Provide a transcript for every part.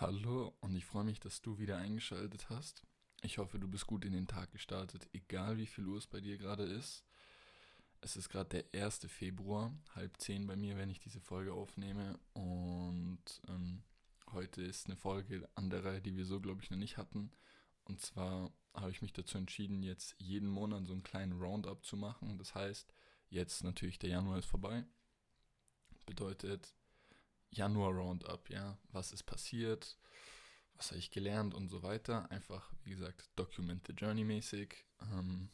Hallo und ich freue mich, dass du wieder eingeschaltet hast. Ich hoffe, du bist gut in den Tag gestartet, egal wie viel Uhr es bei dir gerade ist. Es ist gerade der 1. Februar, halb zehn bei mir, wenn ich diese Folge aufnehme. Und ähm, heute ist eine Folge an der Reihe, die wir so, glaube ich, noch nicht hatten. Und zwar habe ich mich dazu entschieden, jetzt jeden Monat so einen kleinen Roundup zu machen. Das heißt, jetzt natürlich der Januar ist vorbei. Bedeutet, Januar Roundup, ja, was ist passiert, was habe ich gelernt und so weiter. Einfach, wie gesagt, Document the Journey mäßig. Ähm,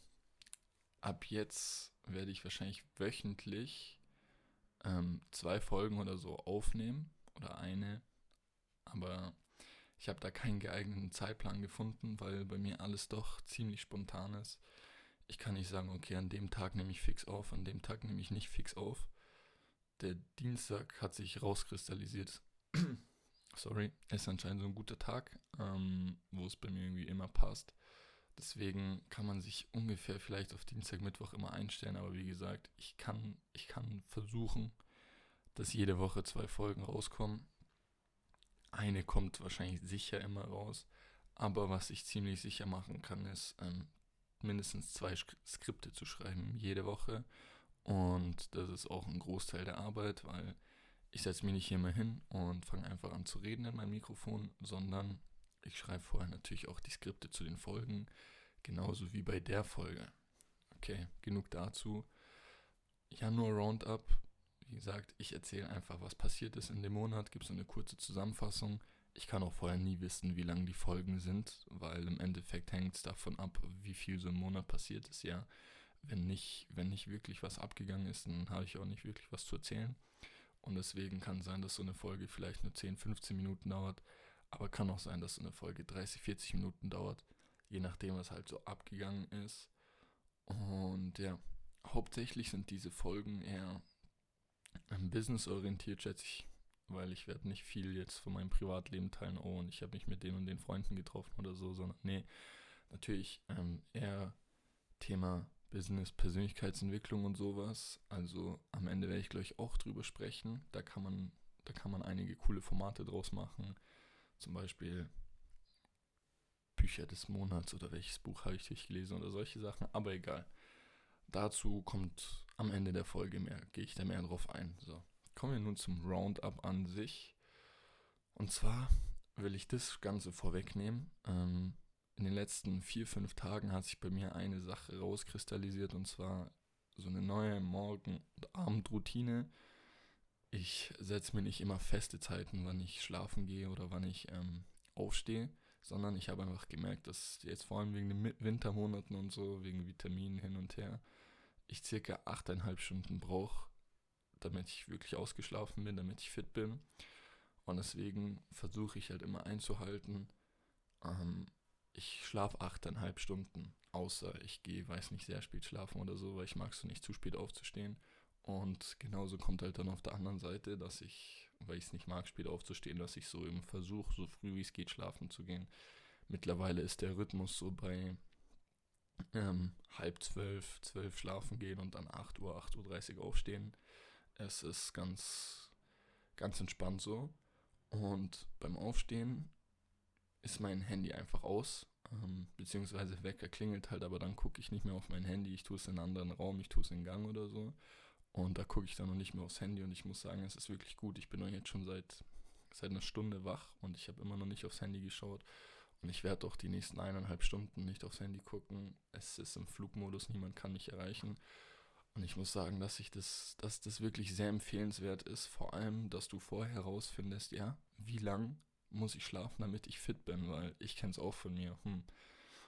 ab jetzt werde ich wahrscheinlich wöchentlich ähm, zwei Folgen oder so aufnehmen oder eine, aber ich habe da keinen geeigneten Zeitplan gefunden, weil bei mir alles doch ziemlich spontan ist. Ich kann nicht sagen, okay, an dem Tag nehme ich fix auf, an dem Tag nehme ich nicht fix auf der Dienstag hat sich rauskristallisiert. Sorry, ist anscheinend so ein guter Tag, ähm, wo es bei mir irgendwie immer passt. Deswegen kann man sich ungefähr vielleicht auf Dienstag, Mittwoch immer einstellen. Aber wie gesagt, ich kann, ich kann versuchen, dass jede Woche zwei Folgen rauskommen. Eine kommt wahrscheinlich sicher immer raus. Aber was ich ziemlich sicher machen kann, ist ähm, mindestens zwei Skripte zu schreiben jede Woche und das ist auch ein Großteil der Arbeit, weil ich setze mich nicht hier mal hin und fange einfach an zu reden in mein Mikrofon, sondern ich schreibe vorher natürlich auch die Skripte zu den Folgen, genauso wie bei der Folge. Okay, genug dazu. Januar Roundup. Wie gesagt, ich erzähle einfach, was passiert ist in dem Monat, gibt so eine kurze Zusammenfassung. Ich kann auch vorher nie wissen, wie lang die Folgen sind, weil im Endeffekt hängt es davon ab, wie viel so im Monat passiert ist, ja wenn nicht, wenn nicht wirklich was abgegangen ist, dann habe ich auch nicht wirklich was zu erzählen. Und deswegen kann sein, dass so eine Folge vielleicht nur 10, 15 Minuten dauert, aber kann auch sein, dass so eine Folge 30, 40 Minuten dauert, je nachdem, was halt so abgegangen ist. Und ja, hauptsächlich sind diese Folgen eher businessorientiert, schätze ich, weil ich werde nicht viel jetzt von meinem Privatleben teilen, oh, und ich habe mich mit den und den Freunden getroffen oder so, sondern nee, natürlich ähm, eher Thema Business, Persönlichkeitsentwicklung und sowas. Also am Ende werde ich gleich auch drüber sprechen. Da kann man, da kann man einige coole Formate draus machen. Zum Beispiel Bücher des Monats oder welches Buch habe ich durchgelesen oder solche Sachen. Aber egal. Dazu kommt am Ende der Folge mehr, gehe ich da mehr drauf ein. So, kommen wir nun zum Roundup an sich. Und zwar will ich das Ganze vorwegnehmen. Ähm, in den letzten vier, fünf Tagen hat sich bei mir eine Sache rauskristallisiert und zwar so eine neue Morgen- und Abendroutine. Ich setze mir nicht immer feste Zeiten, wann ich schlafen gehe oder wann ich ähm, aufstehe, sondern ich habe einfach gemerkt, dass jetzt vor allem wegen den Wintermonaten und so, wegen Vitaminen hin und her, ich circa 8,5 Stunden brauche, damit ich wirklich ausgeschlafen bin, damit ich fit bin. Und deswegen versuche ich halt immer einzuhalten, ähm, ich schlafe achteinhalb Stunden, außer ich gehe, weiß nicht, sehr spät schlafen oder so, weil ich mag es so nicht zu spät aufzustehen. Und genauso kommt halt dann auf der anderen Seite, dass ich, weil ich es nicht mag, spät aufzustehen, dass ich so eben versuche, so früh wie es geht schlafen zu gehen. Mittlerweile ist der Rhythmus so bei ähm, halb zwölf, zwölf schlafen gehen und dann 8 Uhr, 8.30 Uhr aufstehen. Es ist ganz, ganz entspannt so. Und beim Aufstehen ist mein Handy einfach aus, ähm, beziehungsweise Wecker klingelt halt, aber dann gucke ich nicht mehr auf mein Handy, ich tue es in einen anderen Raum, ich tue es in Gang oder so. Und da gucke ich dann noch nicht mehr aufs Handy und ich muss sagen, es ist wirklich gut. Ich bin noch jetzt schon seit, seit einer Stunde wach und ich habe immer noch nicht aufs Handy geschaut. Und ich werde auch die nächsten eineinhalb Stunden nicht aufs Handy gucken. Es ist im Flugmodus, niemand kann mich erreichen. Und ich muss sagen, dass ich das, dass das wirklich sehr empfehlenswert ist. Vor allem, dass du vorher herausfindest, ja, wie lang muss ich schlafen, damit ich fit bin, weil ich kenne es auch von mir. Hm,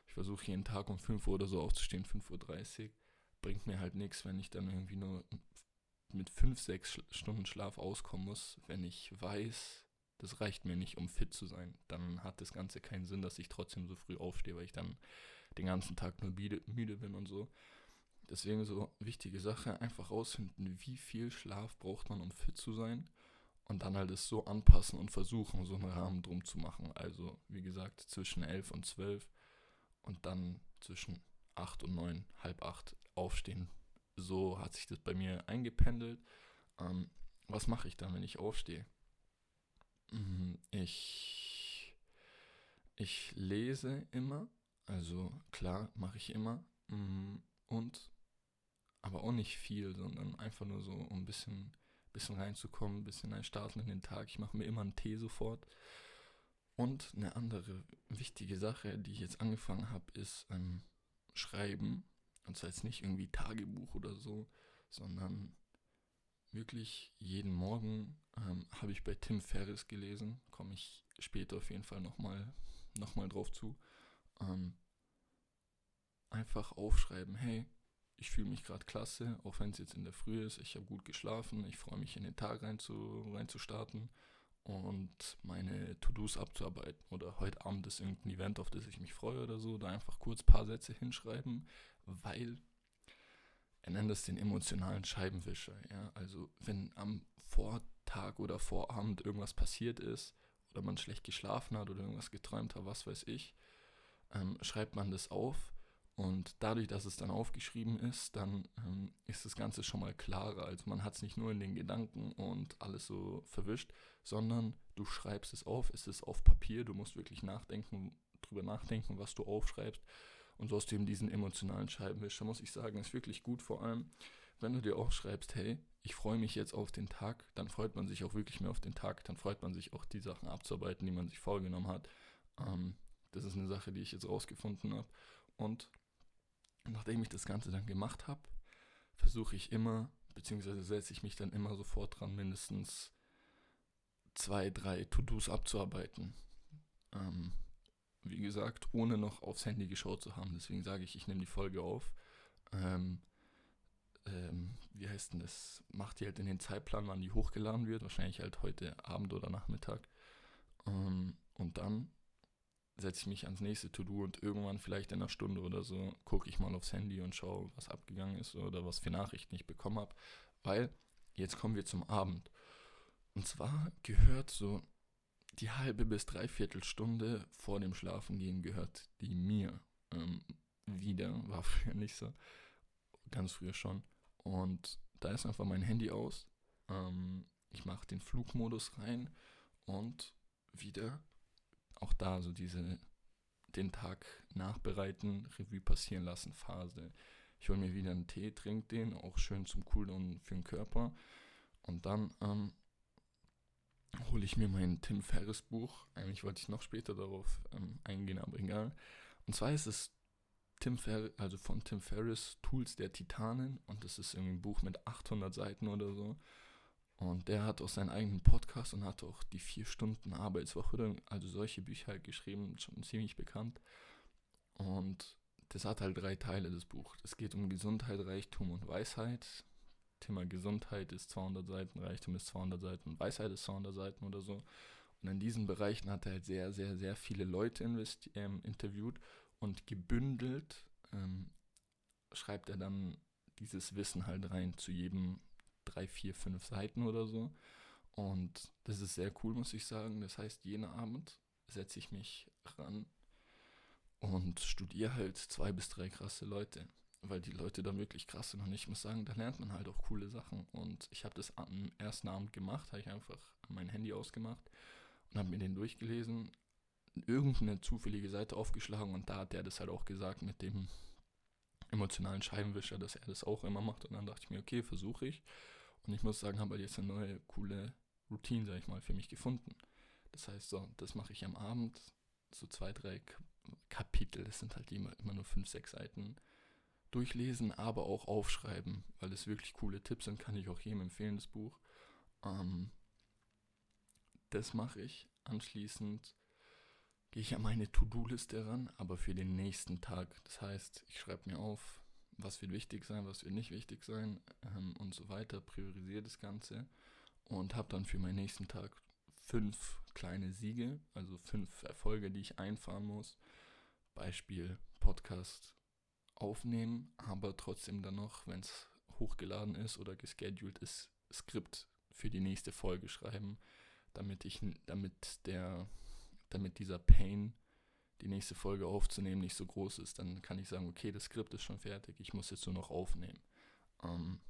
ich versuche jeden Tag um 5 Uhr oder so aufzustehen, 5.30 Uhr. Bringt mir halt nichts, wenn ich dann irgendwie nur mit 5, 6 Stunden Schlaf auskommen muss, wenn ich weiß, das reicht mir nicht, um fit zu sein. Dann hat das Ganze keinen Sinn, dass ich trotzdem so früh aufstehe, weil ich dann den ganzen Tag nur müde, bin und so. Deswegen so wichtige Sache, einfach rausfinden, wie viel Schlaf braucht man, um fit zu sein und dann halt es so anpassen und versuchen, so einen Rahmen drum zu machen. Also, wie gesagt, zwischen 11 und 12 und dann zwischen 8 und 9, halb 8 aufstehen. So hat sich das bei mir eingependelt. Ähm, was mache ich dann, wenn ich aufstehe? Mhm, ich ich lese immer, also klar, mache ich immer. Mm, und aber auch nicht viel, sondern einfach nur so, ein bisschen, bisschen reinzukommen, ein bisschen ein Starten in den Tag. Ich mache mir immer einen Tee sofort. Und eine andere wichtige Sache, die ich jetzt angefangen habe, ist ähm, Schreiben. Und zwar jetzt nicht irgendwie Tagebuch oder so, sondern wirklich jeden Morgen ähm, habe ich bei Tim Ferriss gelesen. Komme ich später auf jeden Fall nochmal noch mal drauf zu. Ähm, einfach aufschreiben, hey, ich fühle mich gerade klasse, auch wenn es jetzt in der Früh ist. Ich habe gut geschlafen, ich freue mich in den Tag rein zu, rein zu und meine To-Dos abzuarbeiten. Oder heute Abend ist irgendein Event, auf das ich mich freue oder so. Da einfach kurz ein paar Sätze hinschreiben, weil er nennt es den emotionalen Scheibenwischer. Ja? Also wenn am Vortag oder Vorabend irgendwas passiert ist oder man schlecht geschlafen hat oder irgendwas geträumt hat, was weiß ich, ähm, schreibt man das auf und dadurch, dass es dann aufgeschrieben ist, dann ähm, ist das Ganze schon mal klarer. Also man hat es nicht nur in den Gedanken und alles so verwischt, sondern du schreibst es auf, es ist auf Papier, du musst wirklich nachdenken, drüber nachdenken, was du aufschreibst. Und so hast du eben diesen emotionalen Scheibenwischer, muss ich sagen, ist wirklich gut, vor allem, wenn du dir aufschreibst, hey, ich freue mich jetzt auf den Tag, dann freut man sich auch wirklich mehr auf den Tag, dann freut man sich auch die Sachen abzuarbeiten, die man sich vorgenommen hat. Ähm, das ist eine Sache, die ich jetzt rausgefunden habe. Und nachdem ich das Ganze dann gemacht habe, versuche ich immer, beziehungsweise setze ich mich dann immer sofort dran, mindestens zwei, drei To-Dos abzuarbeiten. Ähm, wie gesagt, ohne noch aufs Handy geschaut zu haben. Deswegen sage ich, ich nehme die Folge auf. Ähm, ähm, wie heißt denn das? Macht die halt in den Zeitplan, wann die hochgeladen wird. Wahrscheinlich halt heute Abend oder Nachmittag. Ähm, und dann setze ich mich ans nächste To-Do und irgendwann vielleicht in einer Stunde oder so gucke ich mal aufs Handy und schaue, was abgegangen ist oder was für Nachrichten ich bekommen habe. Weil jetzt kommen wir zum Abend. Und zwar gehört so die halbe bis dreiviertel Stunde vor dem Schlafengehen gehört die mir ähm, wieder. War früher nicht so. Ganz früher schon. Und da ist einfach mein Handy aus. Ähm, ich mache den Flugmodus rein und wieder auch da so diese den Tag nachbereiten, Revue passieren lassen Phase. Ich hole mir wieder einen Tee, trinke den, auch schön zum Cooldown für den Körper. Und dann ähm, hole ich mir mein Tim Ferriss Buch. Eigentlich wollte ich noch später darauf ähm, eingehen, aber egal. Und zwar ist es Tim Fer also von Tim Ferriss Tools der Titanen und das ist irgendwie ein Buch mit 800 Seiten oder so. Und der hat auch seinen eigenen Podcast und hat auch die vier Stunden Arbeitswoche, also solche Bücher halt geschrieben, schon ziemlich bekannt. Und das hat halt drei Teile, das Buch. Es geht um Gesundheit, Reichtum und Weisheit. Thema Gesundheit ist 200 Seiten, Reichtum ist 200 Seiten Weisheit ist 200 Seiten oder so. Und in diesen Bereichen hat er halt sehr, sehr, sehr viele Leute ähm, interviewt und gebündelt ähm, schreibt er dann dieses Wissen halt rein zu jedem drei, vier, fünf Seiten oder so. Und das ist sehr cool, muss ich sagen. Das heißt, jeden Abend setze ich mich ran und studiere halt zwei bis drei krasse Leute, weil die Leute da wirklich krass sind. Und ich muss sagen, da lernt man halt auch coole Sachen. Und ich habe das am ersten Abend gemacht, habe ich einfach mein Handy ausgemacht und habe mir den durchgelesen, irgendeine zufällige Seite aufgeschlagen und da hat der das halt auch gesagt mit dem emotionalen Scheibenwischer, dass er das auch immer macht. Und dann dachte ich mir, okay, versuche ich. Und ich muss sagen, habe halt jetzt eine neue, coole Routine, sag ich mal, für mich gefunden. Das heißt, so, das mache ich am Abend, so zwei, drei Kapitel, das sind halt immer, immer nur fünf, sechs Seiten, durchlesen, aber auch aufschreiben, weil es wirklich coole Tipps sind, kann ich auch jedem empfehlen, das Buch. Ähm, das mache ich. Anschließend gehe ich an meine To-Do-Liste ran, aber für den nächsten Tag. Das heißt, ich schreibe mir auf, was wird wichtig sein, was wird nicht wichtig sein ähm, und so weiter, priorisiere das Ganze und habe dann für meinen nächsten Tag fünf kleine Siege, also fünf Erfolge, die ich einfahren muss. Beispiel Podcast aufnehmen, aber trotzdem dann noch, wenn es hochgeladen ist oder gescheduled ist, Skript für die nächste Folge schreiben, damit ich, damit der, damit dieser Pain die nächste Folge aufzunehmen nicht so groß ist, dann kann ich sagen, okay, das Skript ist schon fertig, ich muss jetzt nur noch aufnehmen. Ähm,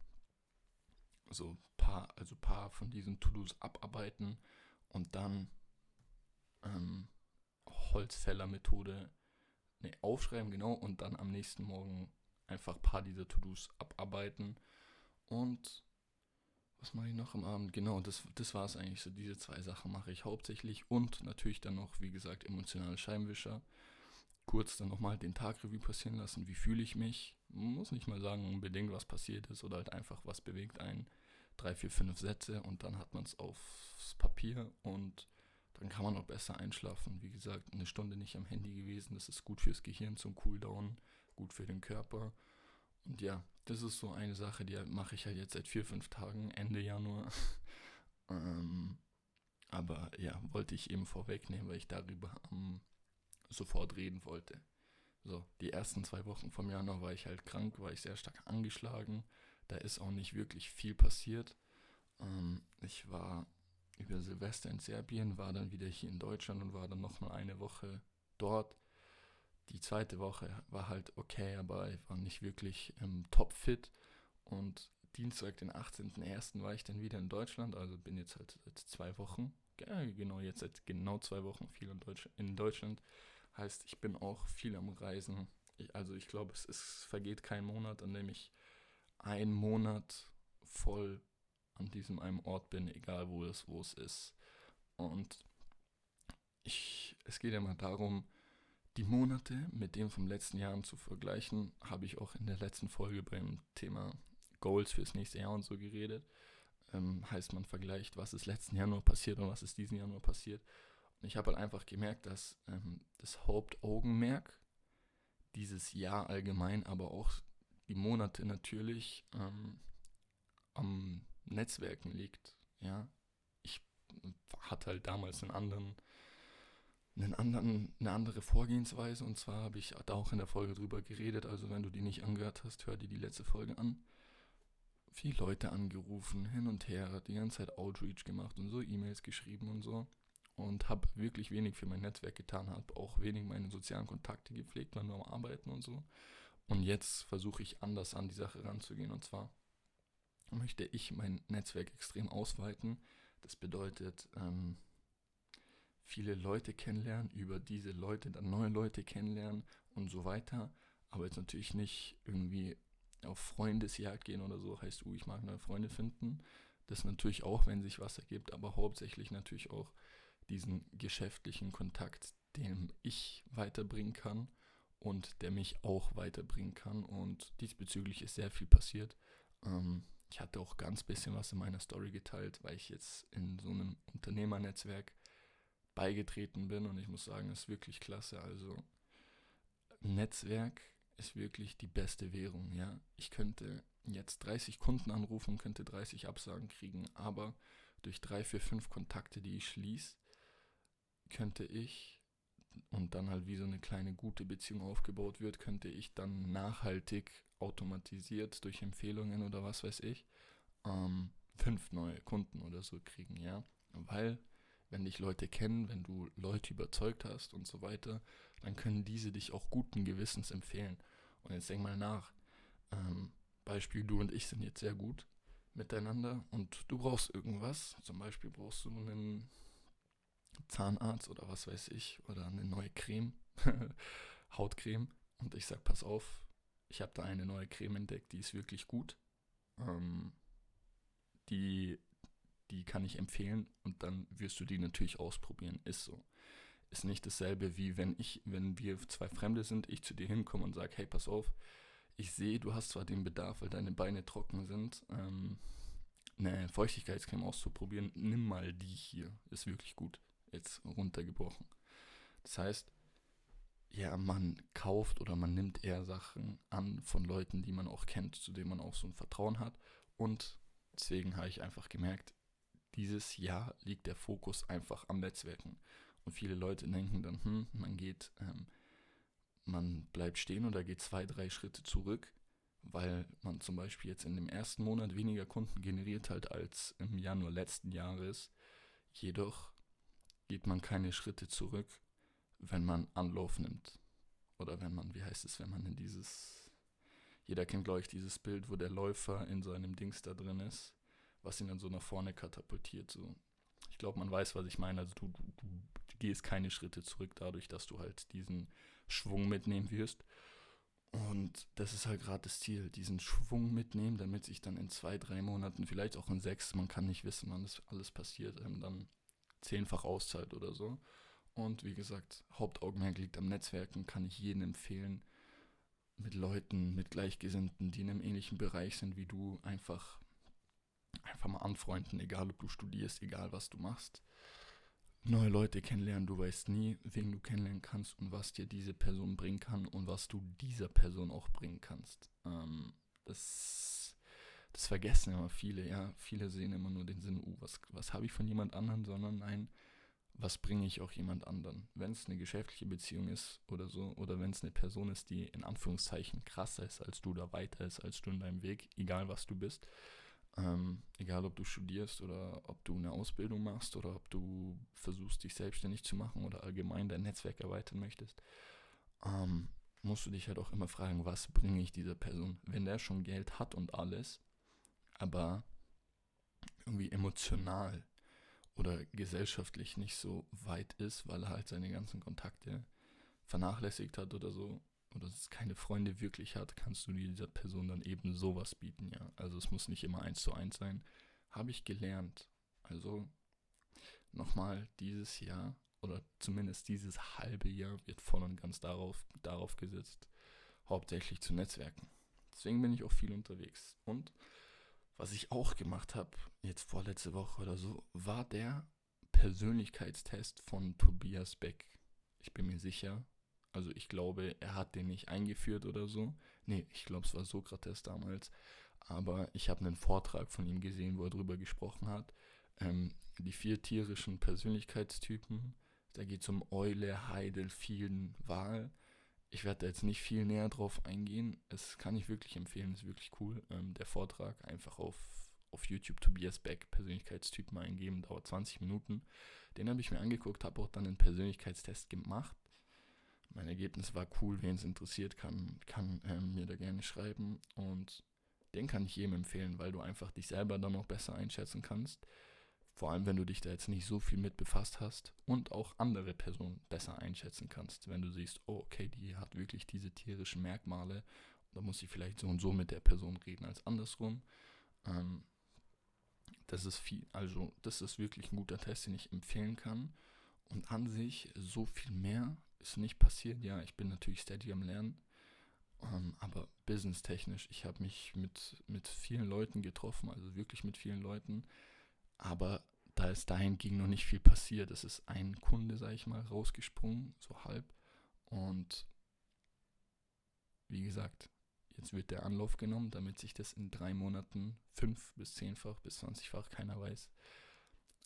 so paar, also paar von diesen To-Dos abarbeiten und dann ähm, Holzfäller-Methode ne, aufschreiben, genau, und dann am nächsten Morgen einfach ein paar dieser To-Dos abarbeiten. Und was mache ich noch am Abend? Genau, das, das war es eigentlich so. Diese zwei Sachen mache ich hauptsächlich. Und natürlich dann noch, wie gesagt, emotionale Scheinwischer. Kurz dann nochmal den Tag Revue passieren lassen. Wie fühle ich mich? Muss nicht mal sagen, unbedingt, was passiert ist oder halt einfach, was bewegt einen. Drei, vier, fünf Sätze und dann hat man es aufs Papier und dann kann man auch besser einschlafen. Wie gesagt, eine Stunde nicht am Handy gewesen. Das ist gut fürs Gehirn zum Cooldown, gut für den Körper. Und ja, das ist so eine Sache, die mache ich halt jetzt seit vier, fünf Tagen, Ende Januar. ähm, aber ja, wollte ich eben vorwegnehmen, weil ich darüber ähm, sofort reden wollte. So, die ersten zwei Wochen vom Januar war ich halt krank, war ich sehr stark angeschlagen. Da ist auch nicht wirklich viel passiert. Ähm, ich war über Silvester in Serbien, war dann wieder hier in Deutschland und war dann nochmal eine Woche dort die zweite Woche war halt okay, aber ich war nicht wirklich ähm, topfit. Und Dienstag, den 18.01. war ich dann wieder in Deutschland, also bin jetzt halt seit zwei Wochen, genau jetzt seit genau zwei Wochen viel in, Deutsch, in Deutschland. Heißt, ich bin auch viel am Reisen. Ich, also ich glaube, es, es vergeht kein Monat, an dem ich einen Monat voll an diesem einen Ort bin, egal wo es, wo es ist. Und ich, es geht ja mal darum, die Monate mit dem vom letzten Jahr zu vergleichen, habe ich auch in der letzten Folge beim Thema Goals fürs nächste Jahr und so geredet. Ähm, heißt, man vergleicht, was ist letzten Januar passiert und was ist diesen Januar passiert. Und ich habe halt einfach gemerkt, dass ähm, das Hauptaugenmerk dieses Jahr allgemein, aber auch die Monate natürlich ähm, am Netzwerken liegt. Ja, ich hatte halt damals einen anderen einen anderen, eine andere Vorgehensweise. Und zwar habe ich da auch in der Folge drüber geredet. Also wenn du die nicht angehört hast, hör dir die letzte Folge an. Viele Leute angerufen, hin und her, die ganze Zeit Outreach gemacht und so E-Mails geschrieben und so. Und habe wirklich wenig für mein Netzwerk getan, habe auch wenig meine sozialen Kontakte gepflegt, war nur am Arbeiten und so. Und jetzt versuche ich anders an die Sache ranzugehen. Und zwar möchte ich mein Netzwerk extrem ausweiten. Das bedeutet, ähm, viele Leute kennenlernen, über diese Leute dann neue Leute kennenlernen und so weiter. Aber jetzt natürlich nicht irgendwie auf Freundesjagd gehen oder so, heißt, uh, ich mag neue Freunde finden. Das natürlich auch, wenn sich was ergibt, aber hauptsächlich natürlich auch diesen geschäftlichen Kontakt, den ich weiterbringen kann und der mich auch weiterbringen kann. Und diesbezüglich ist sehr viel passiert. Ähm, ich hatte auch ganz bisschen was in meiner Story geteilt, weil ich jetzt in so einem Unternehmernetzwerk beigetreten bin und ich muss sagen, ist wirklich klasse. Also Netzwerk ist wirklich die beste Währung, ja. Ich könnte jetzt 30 Kunden anrufen, könnte 30 Absagen kriegen, aber durch drei, vier, fünf Kontakte, die ich schließe, könnte ich und dann halt wie so eine kleine gute Beziehung aufgebaut wird, könnte ich dann nachhaltig automatisiert durch Empfehlungen oder was weiß ich ähm, fünf neue Kunden oder so kriegen, ja, weil wenn dich Leute kennen, wenn du Leute überzeugt hast und so weiter, dann können diese dich auch guten Gewissens empfehlen. Und jetzt denk mal nach. Ähm, Beispiel, du und ich sind jetzt sehr gut miteinander und du brauchst irgendwas. Zum Beispiel brauchst du einen Zahnarzt oder was weiß ich oder eine neue Creme, Hautcreme. Und ich sag, pass auf, ich habe da eine neue Creme entdeckt, die ist wirklich gut. Ähm, die die kann ich empfehlen und dann wirst du die natürlich ausprobieren. Ist so. Ist nicht dasselbe wie wenn ich, wenn wir zwei Fremde sind, ich zu dir hinkomme und sage, hey, pass auf, ich sehe, du hast zwar den Bedarf, weil deine Beine trocken sind, ähm, eine Feuchtigkeitscreme auszuprobieren, nimm mal die hier. Ist wirklich gut. Jetzt runtergebrochen. Das heißt, ja, man kauft oder man nimmt eher Sachen an von Leuten, die man auch kennt, zu denen man auch so ein Vertrauen hat. Und deswegen habe ich einfach gemerkt, dieses Jahr liegt der Fokus einfach am Netzwerken. Und viele Leute denken dann, hm, man geht, ähm, man bleibt stehen oder geht zwei, drei Schritte zurück, weil man zum Beispiel jetzt in dem ersten Monat weniger Kunden generiert hat als im Januar letzten Jahres. Jedoch geht man keine Schritte zurück, wenn man Anlauf nimmt. Oder wenn man, wie heißt es, wenn man in dieses, jeder kennt, glaube ich, dieses Bild, wo der Läufer in so einem Dings da drin ist was ihn dann so nach vorne katapultiert. So. Ich glaube, man weiß, was ich meine. Also du, du, du gehst keine Schritte zurück dadurch, dass du halt diesen Schwung mitnehmen wirst. Und das ist halt gerade das Ziel, diesen Schwung mitnehmen, damit sich dann in zwei, drei Monaten, vielleicht auch in sechs, man kann nicht wissen, wann das alles passiert, ähm, dann zehnfach auszahlt oder so. Und wie gesagt, Hauptaugenmerk liegt am Netzwerken, kann ich jedem empfehlen, mit Leuten, mit Gleichgesinnten, die in einem ähnlichen Bereich sind wie du, einfach, einfach mal anfreunden, egal ob du studierst, egal was du machst. Neue Leute kennenlernen, du weißt nie, wen du kennenlernen kannst und was dir diese Person bringen kann und was du dieser Person auch bringen kannst. Ähm, das, das vergessen immer viele, ja. Viele sehen immer nur den Sinn, uh, was, was habe ich von jemand anderem, sondern nein, was bringe ich auch jemand anderen. Wenn es eine geschäftliche Beziehung ist oder so, oder wenn es eine Person ist, die in Anführungszeichen krasser ist als du oder weiter ist als du in deinem Weg, egal was du bist, ähm, egal ob du studierst oder ob du eine Ausbildung machst oder ob du versuchst, dich selbstständig zu machen oder allgemein dein Netzwerk erweitern möchtest, ähm, musst du dich halt auch immer fragen, was bringe ich dieser Person? Wenn der schon Geld hat und alles, aber irgendwie emotional oder gesellschaftlich nicht so weit ist, weil er halt seine ganzen Kontakte vernachlässigt hat oder so, oder es keine Freunde wirklich hat, kannst du dieser Person dann eben sowas bieten, ja. Also es muss nicht immer eins zu eins sein. Habe ich gelernt. Also nochmal dieses Jahr oder zumindest dieses halbe Jahr wird voll und ganz darauf, darauf gesetzt, hauptsächlich zu Netzwerken. Deswegen bin ich auch viel unterwegs. Und was ich auch gemacht habe, jetzt vorletzte Woche oder so, war der Persönlichkeitstest von Tobias Beck. Ich bin mir sicher. Also ich glaube, er hat den nicht eingeführt oder so. Nee, ich glaube, es war Sokrates damals. Aber ich habe einen Vortrag von ihm gesehen, wo er darüber gesprochen hat. Ähm, die vier tierischen Persönlichkeitstypen. Da geht es um Eule, Heidel, Vielen, Wal ich werde da jetzt nicht viel näher drauf eingehen. Es kann ich wirklich empfehlen, ist wirklich cool. Ähm, der Vortrag einfach auf, auf YouTube Tobias Beck, Persönlichkeitstyp mal eingeben, dauert 20 Minuten. Den habe ich mir angeguckt, habe auch dann einen Persönlichkeitstest gemacht. Mein Ergebnis war cool, wen es interessiert, kann, kann ähm, mir da gerne schreiben. Und den kann ich jedem empfehlen, weil du einfach dich selber dann noch besser einschätzen kannst. Vor allem, wenn du dich da jetzt nicht so viel mit befasst hast und auch andere Personen besser einschätzen kannst. Wenn du siehst, oh, okay, die hat wirklich diese tierischen Merkmale, da muss ich vielleicht so und so mit der Person reden als andersrum. Ähm, das ist viel, also das ist wirklich ein guter Test, den ich empfehlen kann. Und an sich, so viel mehr ist nicht passiert. Ja, ich bin natürlich steady am Lernen. Ähm, aber businesstechnisch, ich habe mich mit, mit vielen Leuten getroffen, also wirklich mit vielen Leuten. Aber da ist dahingegen noch nicht viel passiert. Es ist ein Kunde, sag ich mal, rausgesprungen, so halb. Und wie gesagt, jetzt wird der Anlauf genommen, damit sich das in drei Monaten fünf bis zehnfach bis zwanzigfach, keiner weiß,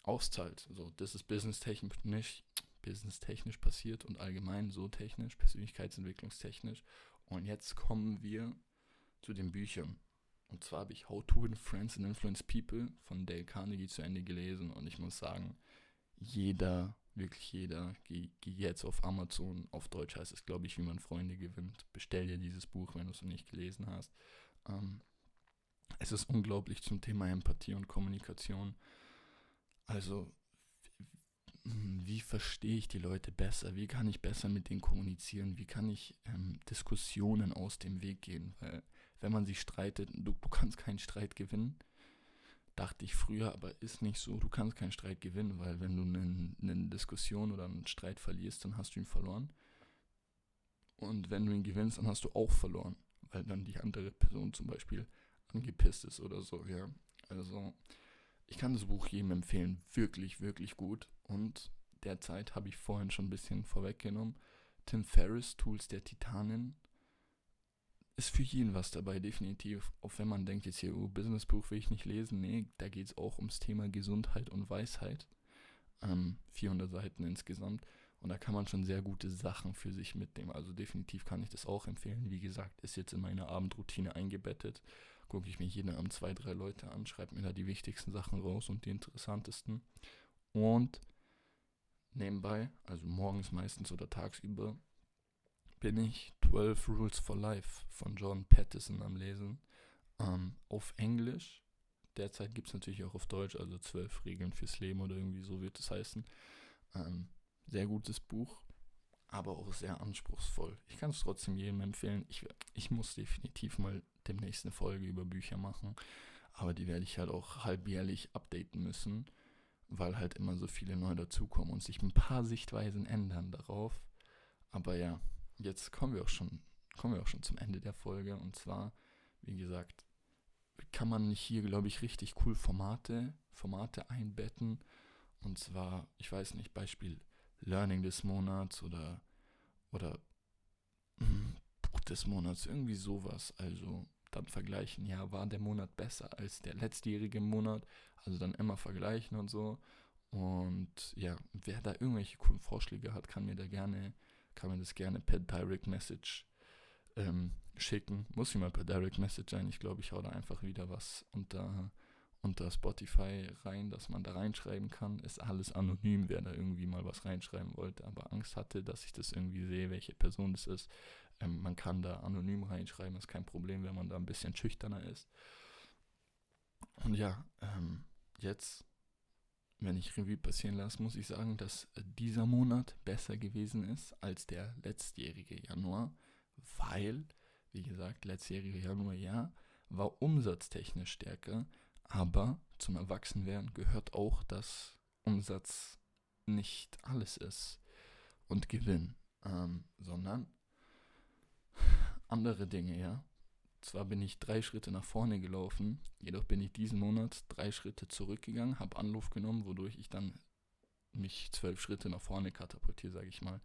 auszahlt. So, das ist businesstechnisch, businesstechnisch passiert und allgemein so technisch, persönlichkeitsentwicklungstechnisch. Und jetzt kommen wir zu den Büchern. Und zwar habe ich How to Win Friends and Influence People von Dale Carnegie zu Ende gelesen und ich muss sagen, jeder, wirklich jeder, geh, geh jetzt auf Amazon, auf Deutsch heißt es, glaube ich, wie man Freunde gewinnt. Bestell dir dieses Buch, wenn du es noch nicht gelesen hast. Ähm, es ist unglaublich zum Thema Empathie und Kommunikation. Also, wie verstehe ich die Leute besser? Wie kann ich besser mit denen kommunizieren? Wie kann ich ähm, Diskussionen aus dem Weg gehen? Weil wenn man sich streitet, du, du kannst keinen Streit gewinnen. Dachte ich früher, aber ist nicht so. Du kannst keinen Streit gewinnen, weil wenn du eine, eine Diskussion oder einen Streit verlierst, dann hast du ihn verloren. Und wenn du ihn gewinnst, dann hast du auch verloren, weil dann die andere Person zum Beispiel angepisst ist oder so, ja. Also, ich kann das Buch jedem empfehlen. Wirklich, wirklich gut. Und derzeit habe ich vorhin schon ein bisschen vorweggenommen. Tim Ferriss, Tools der Titanen, ist für jeden was dabei, definitiv. Auch wenn man denkt, jetzt hier, oh, Businessbuch will ich nicht lesen. Nee, da geht es auch ums Thema Gesundheit und Weisheit. Ähm, 400 Seiten insgesamt. Und da kann man schon sehr gute Sachen für sich mitnehmen. Also definitiv kann ich das auch empfehlen. Wie gesagt, ist jetzt in meine Abendroutine eingebettet. Gucke ich mir jeden Abend zwei, drei Leute an, schreibe mir da die wichtigsten Sachen raus und die interessantesten. Und nebenbei, also morgens meistens oder tagsüber, bin ich 12 Rules for Life von John Pattison am Lesen. Ähm, auf Englisch. Derzeit gibt es natürlich auch auf Deutsch, also 12 Regeln fürs Leben oder irgendwie so wird es heißen. Ähm, sehr gutes Buch, aber auch sehr anspruchsvoll. Ich kann es trotzdem jedem empfehlen. Ich, ich muss definitiv mal demnächst eine Folge über Bücher machen, aber die werde ich halt auch halbjährlich updaten müssen, weil halt immer so viele neu dazukommen und sich ein paar Sichtweisen ändern darauf. Aber ja, jetzt kommen wir auch schon, kommen wir auch schon zum Ende der Folge und zwar, wie gesagt, kann man hier, glaube ich, richtig cool Formate, Formate einbetten. Und zwar, ich weiß nicht, Beispiel Learning des Monats oder, oder Buch des Monats, irgendwie sowas. Also dann vergleichen, ja, war der Monat besser als der letztjährige Monat? Also dann immer vergleichen und so. Und ja, wer da irgendwelche coolen Vorschläge hat, kann mir da gerne, kann mir das gerne per Direct Message ähm, schicken. Muss ich mal per Direct Message sein. Ich glaube, ich hau da einfach wieder was unter unter Spotify rein, dass man da reinschreiben kann. Ist alles anonym, wer da irgendwie mal was reinschreiben wollte, aber Angst hatte, dass ich das irgendwie sehe, welche Person das ist. Ähm, man kann da anonym reinschreiben, ist kein Problem, wenn man da ein bisschen schüchterner ist. Und ja, ähm, jetzt, wenn ich Revue passieren lasse, muss ich sagen, dass dieser Monat besser gewesen ist als der letztjährige Januar, weil, wie gesagt, letztjährige Januar ja, war umsatztechnisch stärker aber zum Erwachsenwerden gehört auch, dass Umsatz nicht alles ist und Gewinn, ähm, sondern andere Dinge, ja. Zwar bin ich drei Schritte nach vorne gelaufen, jedoch bin ich diesen Monat drei Schritte zurückgegangen, habe Anlauf genommen, wodurch ich dann mich zwölf Schritte nach vorne katapultiere, sage ich mal.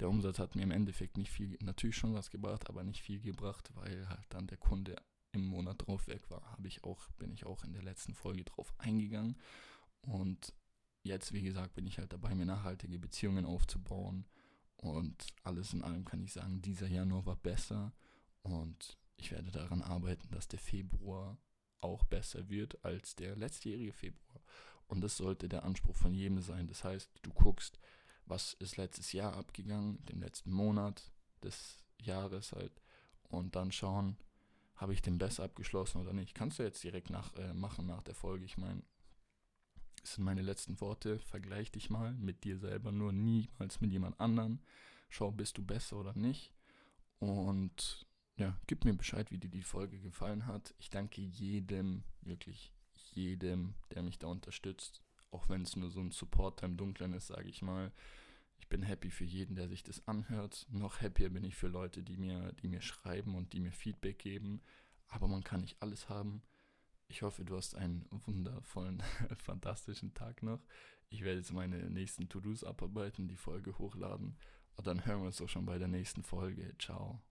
Der Umsatz hat mir im Endeffekt nicht viel, natürlich schon was gebracht, aber nicht viel gebracht, weil halt dann der Kunde im Monat drauf weg war, habe ich auch, bin ich auch in der letzten Folge drauf eingegangen. Und jetzt, wie gesagt, bin ich halt dabei, mir nachhaltige Beziehungen aufzubauen. Und alles in allem kann ich sagen, dieser Januar war besser. Und ich werde daran arbeiten, dass der Februar auch besser wird als der letztjährige Februar. Und das sollte der Anspruch von jedem sein. Das heißt, du guckst, was ist letztes Jahr abgegangen, den letzten Monat des Jahres halt, und dann schauen, habe ich den besser abgeschlossen oder nicht? Kannst du jetzt direkt nach, äh, machen nach der Folge. Ich meine, das sind meine letzten Worte. Vergleich dich mal mit dir selber, nur niemals mit jemand anderen. Schau, bist du besser oder nicht. Und ja, gib mir Bescheid, wie dir die Folge gefallen hat. Ich danke jedem, wirklich jedem, der mich da unterstützt. Auch wenn es nur so ein Supporter im Dunkeln ist, sage ich mal. Ich bin happy für jeden, der sich das anhört. Noch happier bin ich für Leute, die mir, die mir schreiben und die mir Feedback geben. Aber man kann nicht alles haben. Ich hoffe, du hast einen wundervollen, fantastischen Tag noch. Ich werde jetzt meine nächsten To-Dos abarbeiten, die Folge hochladen. Und dann hören wir uns auch schon bei der nächsten Folge. Ciao.